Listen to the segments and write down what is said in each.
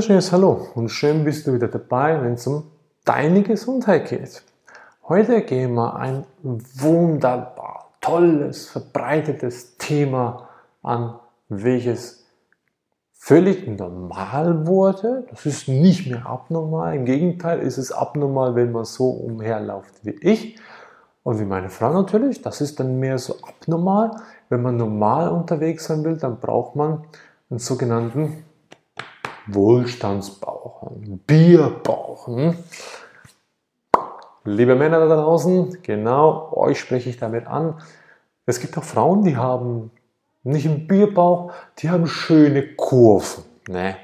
wunderschönes Hallo und schön bist du wieder dabei, wenn es um deine Gesundheit geht. Heute gehen wir ein wunderbar tolles, verbreitetes Thema an, welches völlig normal wurde. Das ist nicht mehr abnormal. Im Gegenteil ist es abnormal, wenn man so umherläuft wie ich und wie meine Frau natürlich. Das ist dann mehr so abnormal. Wenn man normal unterwegs sein will, dann braucht man einen sogenannten Wohlstandsbauch, Bierbauch. Hm? Liebe Männer da draußen, genau euch spreche ich damit an. Es gibt auch Frauen, die haben nicht einen Bierbauch, die haben schöne Kurven. Ne?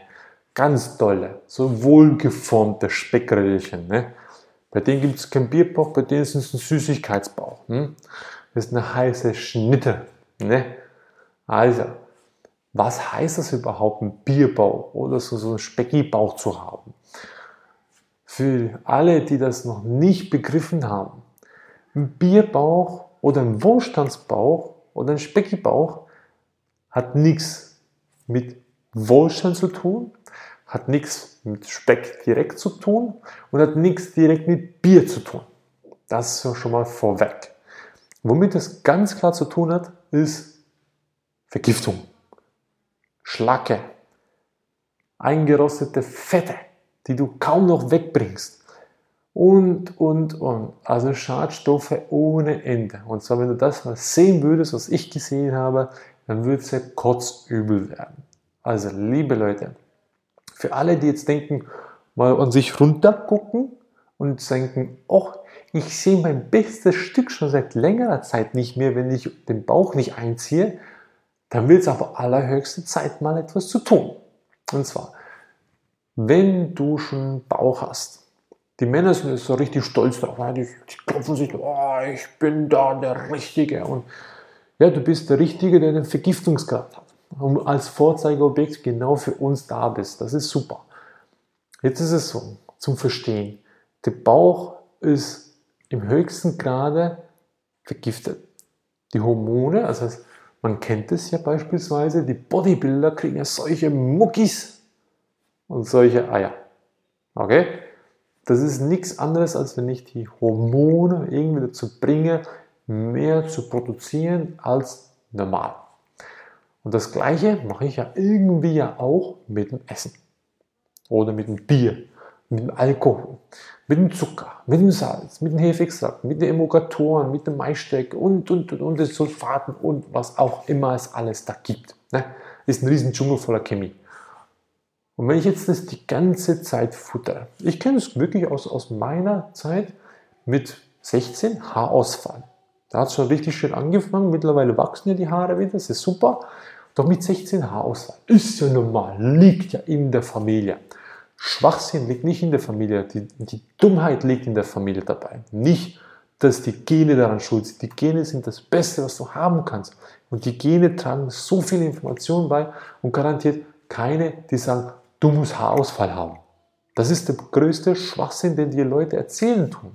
Ganz tolle, so wohlgeformte Speckröllchen. Ne? Bei denen gibt es keinen Bierbauch, bei denen ist es ein Süßigkeitsbauch. Hm? Das ist eine heiße Schnitte. Ne? Also, was heißt es überhaupt, einen Bierbauch oder so, so einen Speckibauch zu haben? Für alle, die das noch nicht begriffen haben, ein Bierbauch oder ein Wohlstandsbauch oder ein Speckibauch hat nichts mit Wohlstand zu tun, hat nichts mit Speck direkt zu tun und hat nichts direkt mit Bier zu tun. Das ist schon mal vorweg. Womit das ganz klar zu tun hat, ist Vergiftung. Schlacke, eingerostete Fette, die du kaum noch wegbringst und, und, und. Also Schadstoffe ohne Ende. Und zwar, wenn du das mal sehen würdest, was ich gesehen habe, dann würde es ja kotzübel werden. Also, liebe Leute, für alle, die jetzt denken, mal an sich runtergucken und denken, oh, ich sehe mein bestes Stück schon seit längerer Zeit nicht mehr, wenn ich den Bauch nicht einziehe, dann wird es aber allerhöchste Zeit, mal etwas zu tun. Und zwar, wenn du schon Bauch hast, die Männer sind so richtig stolz drauf, die, die klopfen sich, oh, ich bin da der Richtige. Und ja, du bist der Richtige, der den Vergiftungsgrad hat. Und als Vorzeigeobjekt genau für uns da bist. Das ist super. Jetzt ist es so, zum Verstehen. Der Bauch ist im höchsten Grade vergiftet. Die Hormone, also man kennt es ja beispielsweise, die Bodybuilder kriegen ja solche Muckis und solche Eier. Okay? Das ist nichts anderes, als wenn ich die Hormone irgendwie dazu bringe, mehr zu produzieren als normal. Und das gleiche mache ich ja irgendwie ja auch mit dem Essen. Oder mit dem Bier, mit dem Alkohol mit dem Zucker, mit dem Salz, mit dem Hefextrakt, mit den Emulgatoren, mit dem Maissteck und, und, und, und den Sulfaten und was auch immer es alles da gibt. Ne? Ist ein riesen Dschungel voller Chemie. Und wenn ich jetzt das die ganze Zeit futtere, ich kenne es wirklich aus, aus meiner Zeit mit 16 Haarausfall. Da hat es schon richtig schön angefangen, mittlerweile wachsen ja die Haare wieder, das ist super. Doch mit 16 Haarausfall ist ja normal, liegt ja in der Familie. Schwachsinn liegt nicht in der Familie, die, die Dummheit liegt in der Familie dabei. Nicht, dass die Gene daran schuld sind. Die Gene sind das Beste, was du haben kannst. Und die Gene tragen so viele Informationen bei und garantiert keine, die sagen, du musst Haarausfall haben. Das ist der größte Schwachsinn, den dir Leute erzählen tun.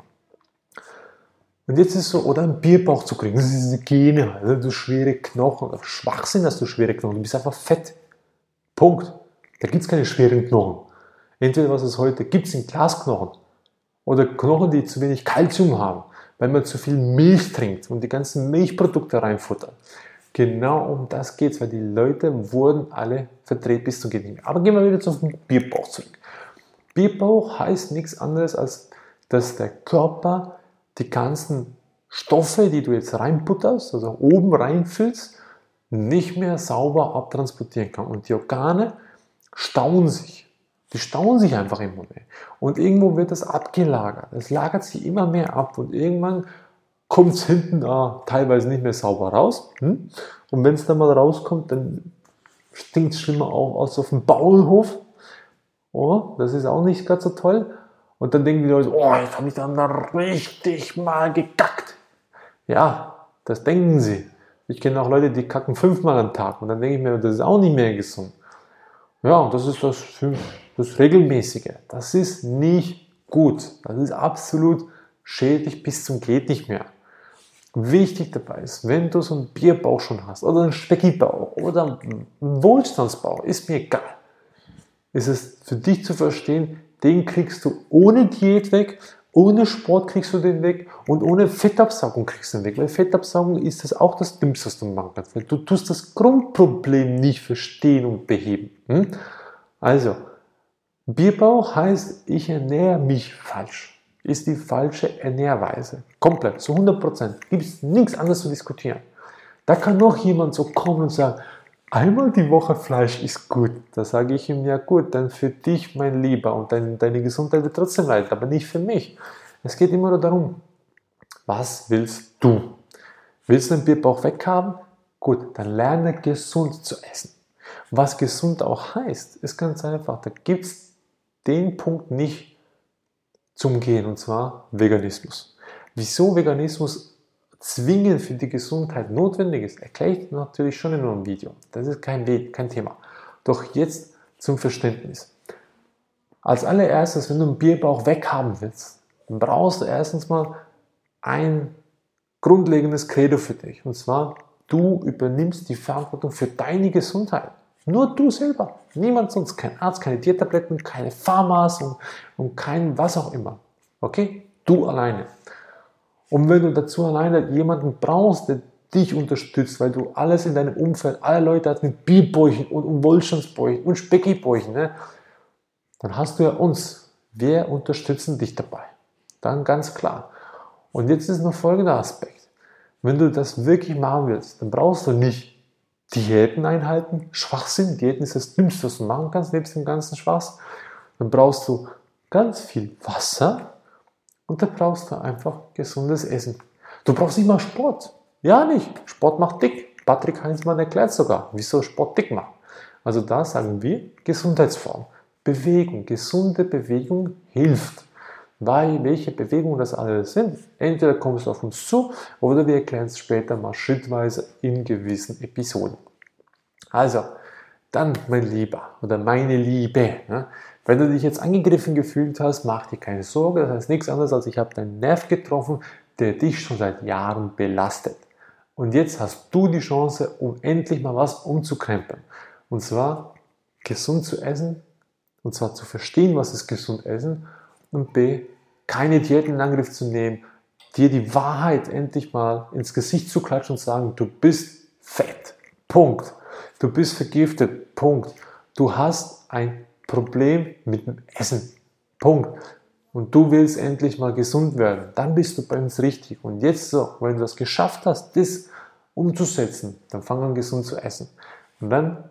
Und jetzt ist es so, oder einen Bierbauch zu kriegen, das ist diese Gene, also du schwere Knochen. Schwachsinn hast du schwere Knochen, du bist einfach fett. Punkt. Da gibt es keine schweren Knochen. Entweder was es heute gibt, sind Glasknochen oder Knochen, die zu wenig Kalzium haben, weil man zu viel Milch trinkt und die ganzen Milchprodukte reinfuttern. Genau um das geht es, weil die Leute wurden alle verdreht bis zum Geht Aber gehen wir wieder zum Bierbauch zurück. Bierbauch heißt nichts anderes, als dass der Körper die ganzen Stoffe, die du jetzt reinputterst, also oben reinfüllst, nicht mehr sauber abtransportieren kann. Und die Organe stauen sich. Die stauen sich einfach immer mehr. Und irgendwo wird das abgelagert. Es lagert sich immer mehr ab und irgendwann kommt es hinten da teilweise nicht mehr sauber raus. Hm? Und wenn es dann mal rauskommt, dann stinkt es schlimmer auch als auf dem Bauernhof. Oh, das ist auch nicht ganz so toll. Und dann denken die Leute, oh, jetzt habe ich dann da richtig mal gekackt. Ja, das denken sie. Ich kenne auch Leute, die kacken fünfmal am Tag. Und dann denke ich mir, das ist auch nicht mehr gesund. Ja, das ist das das Regelmäßige. Das ist nicht gut. Das ist absolut schädlich bis zum geht nicht mehr. Wichtig dabei ist, wenn du so einen Bierbauch schon hast oder einen Speckibauch oder einen Wohlstandsbauch, ist mir egal. ist es für dich zu verstehen, den kriegst du ohne Diät weg, ohne Sport kriegst du den weg und ohne Fettabsaugung kriegst du den weg. Weil Fettabsaugung ist das auch das Dümmste, was du machen kannst. Du tust das Grundproblem nicht verstehen und beheben. Hm? Also, Bierbauch heißt, ich ernähre mich falsch. Ist die falsche Ernährweise. Komplett, zu 100 Prozent. Gibt es nichts anderes zu diskutieren. Da kann noch jemand so kommen und sagen, einmal die Woche Fleisch ist gut. Da sage ich ihm, ja gut, dann für dich, mein Lieber, und dein, deine Gesundheit wird trotzdem leiden, aber nicht für mich. Es geht immer nur darum, was willst du? Willst du den Bierbauch weghaben? Gut, dann lerne gesund zu essen. Was gesund auch heißt, ist ganz einfach. Da gibt es den Punkt nicht zum Gehen, und zwar Veganismus. Wieso Veganismus zwingend für die Gesundheit notwendig ist, erkläre ich natürlich schon in einem Video. Das ist kein, Weg, kein Thema. Doch jetzt zum Verständnis. Als allererstes, wenn du einen Bierbauch weghaben willst, dann brauchst du erstens mal ein grundlegendes Credo für dich. Und zwar, du übernimmst die Verantwortung für deine Gesundheit. Nur du selber. Niemand sonst. Kein Arzt, keine Tiertabletten, keine Pharmas und, und kein was auch immer. Okay? Du alleine. Und wenn du dazu alleine jemanden brauchst, der dich unterstützt, weil du alles in deinem Umfeld, alle Leute hast mit Bierbäuchen und, und und Speckibäuchen, ne? dann hast du ja uns. Wir unterstützen dich dabei. Dann ganz klar. Und jetzt ist noch folgender Aspekt. Wenn du das wirklich machen willst, dann brauchst du nicht Diäten einhalten. Schwachsinn. Diäten ist das Dümmste, was du machen kannst, nebst dem ganzen Spaß. Dann brauchst du ganz viel Wasser, und da brauchst du einfach gesundes Essen. Du brauchst nicht mal Sport. Ja, nicht. Sport macht dick. Patrick Heinzmann erklärt sogar, wieso Sport dick macht. Also da sagen wir Gesundheitsform. Bewegung, gesunde Bewegung hilft. Weil welche Bewegungen das alles sind, entweder kommst du auf uns zu oder wir erklären es später mal schrittweise in gewissen Episoden. Also, dann mein Lieber oder meine Liebe, ne? Wenn du dich jetzt angegriffen gefühlt hast, mach dir keine Sorge, das heißt nichts anderes als ich habe deinen Nerv getroffen, der dich schon seit Jahren belastet. Und jetzt hast du die Chance, um endlich mal was umzukrempeln. Und zwar gesund zu essen, und zwar zu verstehen, was ist gesund essen, und b, keine Diäten in Angriff zu nehmen, dir die Wahrheit endlich mal ins Gesicht zu klatschen und sagen, du bist fett. Punkt. Du bist vergiftet. Punkt. Du hast ein Problem mit dem Essen. Punkt. Und du willst endlich mal gesund werden, dann bist du bei uns richtig. Und jetzt so, wenn du das geschafft hast, das umzusetzen, dann fang an gesund zu essen. Und dann,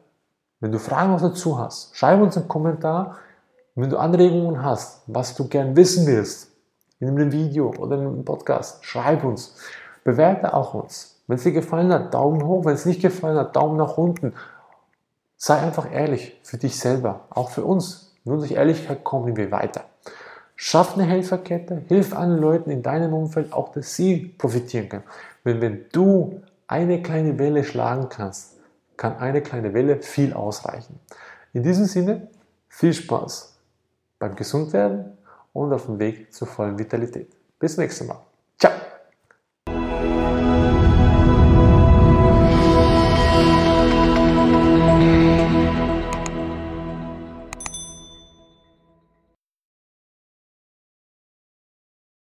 wenn du Fragen noch dazu hast, schreib uns einen Kommentar. Wenn du Anregungen hast, was du gern wissen willst, in einem Video oder in einem Podcast, schreib uns. Bewerte auch uns. Wenn es dir gefallen hat, Daumen hoch. Wenn es nicht gefallen hat, Daumen nach unten. Sei einfach ehrlich für dich selber, auch für uns. Nur durch Ehrlichkeit kommen wir weiter. Schaff eine Helferkette, hilf anderen Leuten in deinem Umfeld, auch dass sie profitieren können. Wenn, wenn du eine kleine Welle schlagen kannst, kann eine kleine Welle viel ausreichen. In diesem Sinne, viel Spaß beim Gesundwerden und auf dem Weg zur vollen Vitalität. Bis nächstes Mal.